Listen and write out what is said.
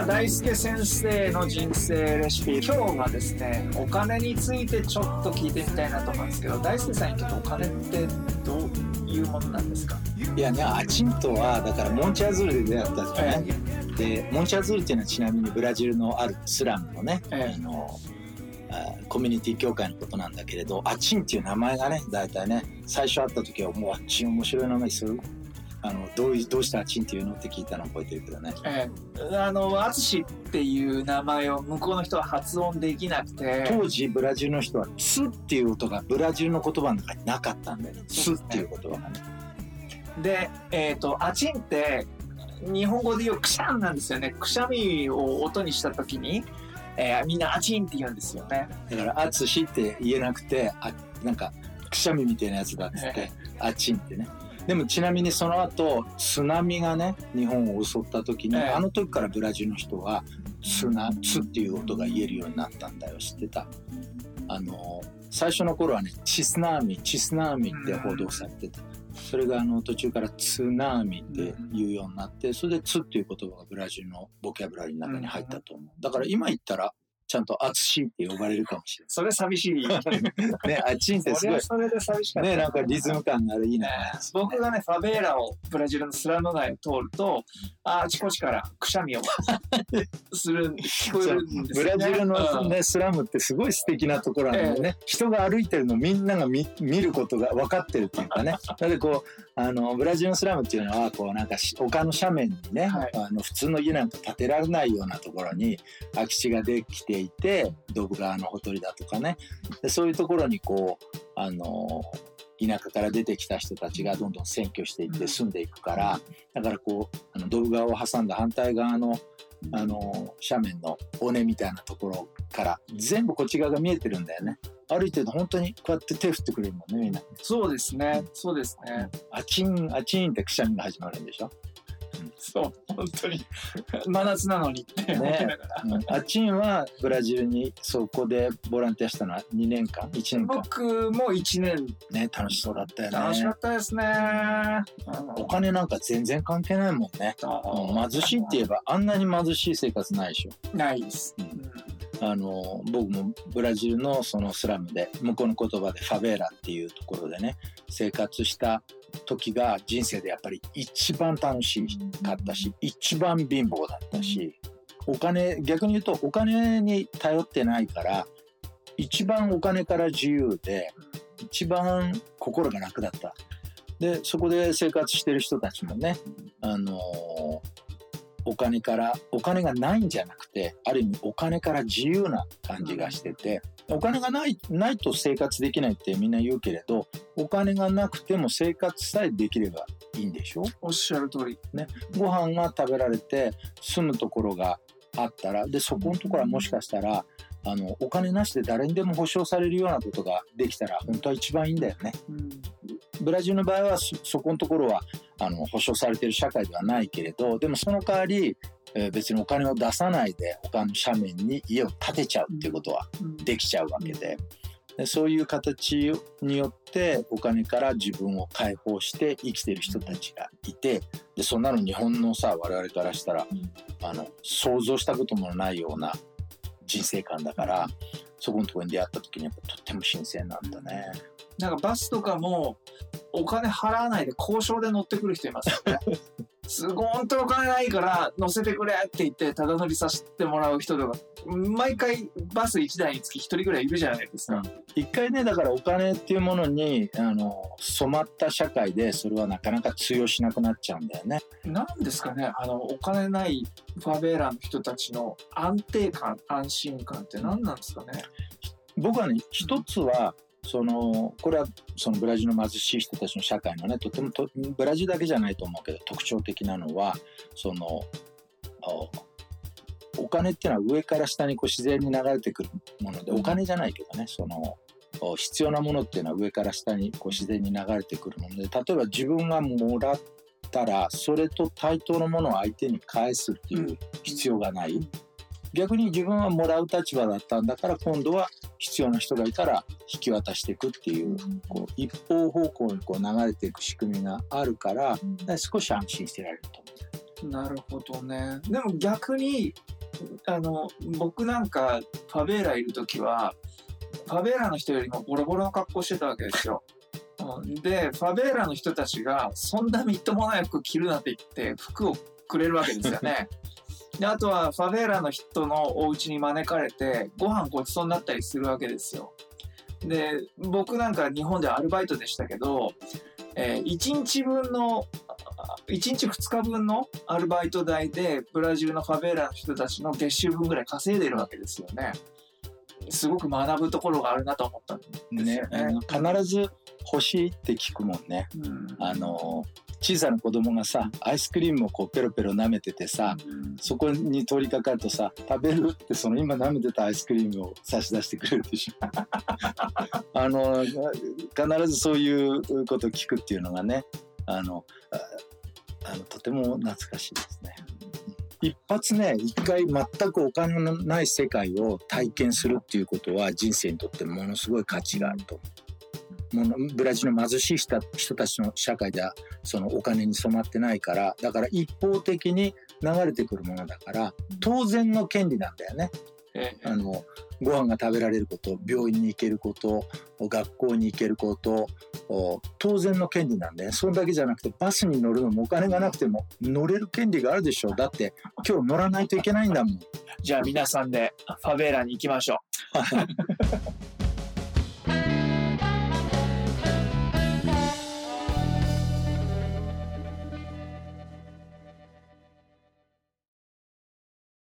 あ大輔先生の人生レシピ今日はですねお金についてちょっと聞いてみたいなと思うんですけど大輔さんにとってお金ってどういうものなんですか？いやねアチンとはだからモンチアズールで出会ったじゃない、でモンチアズールっていうのはちなみにブラジルのあるスラムのね、ええ。あのあコミュニティ協会のことなんだけれどアチンっていう名前がね大体ね最初会った時はもうアチン面白い名前する？あのどうどうしてアチンっていうのって聞いたの覚えてるけどね。ええ。あの淳っていう名前を向こうの人は発音できなくて。当時ブラジルの人は「ツ」っていう音がブラジルの言葉の中になかったんだよね「ツ」っていう言葉がね。でえっ、とアチンって日本語で言うくしゃんなんですよね。くしゃみを音にした時に、えーみんなアチンって言うんですよね。だから「あつし」って言えなくてあなんかくしゃみみたいなやつだっつって「あちん」ってねでもちなみにその後津波がね日本を襲った時に、ええ。あの時からブラジルの人は「つな」「つ」っていう音が言えるようになったんだよ。知ってた？あの最初の頃はね「チスナーミ」「チスナーミ」って報道されてた。それがあの途中から「ツナーミ」って言うようになってそれで「つ」っていう言葉がブラジルのボキャブラリーの中に入ったと思う。だから今言ったらちゃんと「あつし」って呼ばれるかもしれそれ寂しい。ないねあちんってすごい。それで寂しかった。ねなんかリズム感があるいいね僕がねファベーラをブラジルのスラム街を通るとあちこちからくしゃみをする聞こえるんですね。ラジルの、うん。ねスラムってすごい素敵なところなんだよね、人が歩いてるのみんなが見見ることが分かってるっていうかね。なのでこうあのブラジルのスラムっていうのはこうなんかし丘の斜面にね、はい。あの普通の家なんか建てられないようなところに空き地ができていてドブ川のほとりだとかね。でそういうところにこうあの田舎から出てきた人たちがどんどん占拠していって住んでいくからだからこうあのドブ川を挟んだ反対側のあの斜面の尾根みたいなところから全部こっち側が見えてるんだよね歩いてると本当にこうやって手振ってくれるもんねみんな。そうですね。そうですね。あちんあちんってくしゃみが始まるんでしょ、そう本当に。真夏なのにって思いながら、うん、あちんはブラジルにそこでボランティアしたのは2年間？1年間？僕も1年。ね楽しそうだったよね。楽しかったですね。お金なんか全然関係ないもんね。貧しいって言えばあんなに貧しい生活ないでしょ。ないです、ううんんあの僕もブラジルのそのスラムで向こうの言葉でファベーラっていうところでね生活した時が人生でやっぱり一番楽しかったし一番貧乏だったしお金逆に言うとお金に頼ってないから一番お金から自由で一番心が楽だった。でそこで生活してる人たちもねあのお金からお金がないんじゃなくてある意味お金から自由な感じがしててお金がないないと生活できないってみんな言うけれどお金がなくても生活さえできればいいんでしょ？おっしゃる通り。ご飯が食べられて住むところがあったらでそこのところはもしかしたらあのお金なしで誰にでも保証されるようなことができたら本当は一番いいんだよね。うんブラジルの場合はそそこのところはあの保証されている社会ではないけれどでもその代わり、えー別にお金を出さないで他の斜面に家を建てちゃうっていうことはうん。できちゃうわけで。でそういう形によってお金から自分を解放して生きてる人たちがいてでそんなの日本のさ我々からしたらあの想像したこともないような人生観だからそこのところに出会った時にやっぱとっても新鮮なんだね。なんかバスとかもお金払わないで交渉で乗ってくる人いますよね。すごい本当にお金ないから乗せてくれって言ってただ乗りさせてもらう人とか毎回バス1台につき1人ぐらいいるじゃないですか。一回ねだからお金っていうものにあの染まった社会でそれはなかなか通用しなくなっちゃうんだよね。なんですかねあのお金ないファベーラの人たちの安定感安心感って何なんですかね。僕はね一つはそのこれはそのブラジルの貧しい人たちの社会のねとてもとブラジルだけじゃないと思うけど特徴的なのはそのおお金っていうのは上から下にこう自然に流れてくるものでお金じゃないけどねそのお必要なものっていうのは上から下にこう自然に流れてくるもので例えば自分がもらったらそれと対等のものを相手に返すっていう必要がない。逆に自分はもらう立場だったんだから今度は必要な人がいたら引き渡していくっていうこう一方方向にこう流れていく仕組みがあるから少し安心してられると思なるほどね。でも逆にあの僕なんかファベーラいる時はファベーラの人よりもボロボロの格好してたわけですよ。うんでファベーラの人たちがそんなみっともない服着るなって言って服をくれるわけですよね。であとはファベーラの人のお家に招かれてご飯ごちそうになったりするわけですよ。で僕なんか日本でアルバイトでしたけど、え1日分の1日2日分のアルバイト代でブラジルのファベーラの人たちの月収分ぐらい稼いでるわけですよね。すごく学ぶところがあるなと思ったんですねよね。あの必ず欲しいって聞くもんね。うんあの小さな子供がさアイスクリームをこうペロペロ舐めててさそこに通りかかるとさ食べるってその今舐めてたアイスクリームを差し出してくれるでしょ。あの必ずそういうことを聞くっていうのがねあのああのとても懐かしいですね。一発ね一回全くお金のない世界を体験するっていうことは人生にとってものすごい価値があると思う。ものブラジルの貧しい人人たちの社会ではそのお金に染まってないからだから一方的に流れてくるものだから当然の権利なんだよね。ええあのご飯が食べられること病院に行けること学校に行けることお当然の権利なんでそれだけじゃなくてバスに乗るのもお金がなくても乗れる権利があるでしょだって今日乗らないといけないんだもん。じゃあ皆さんでファベーラに行きましょう。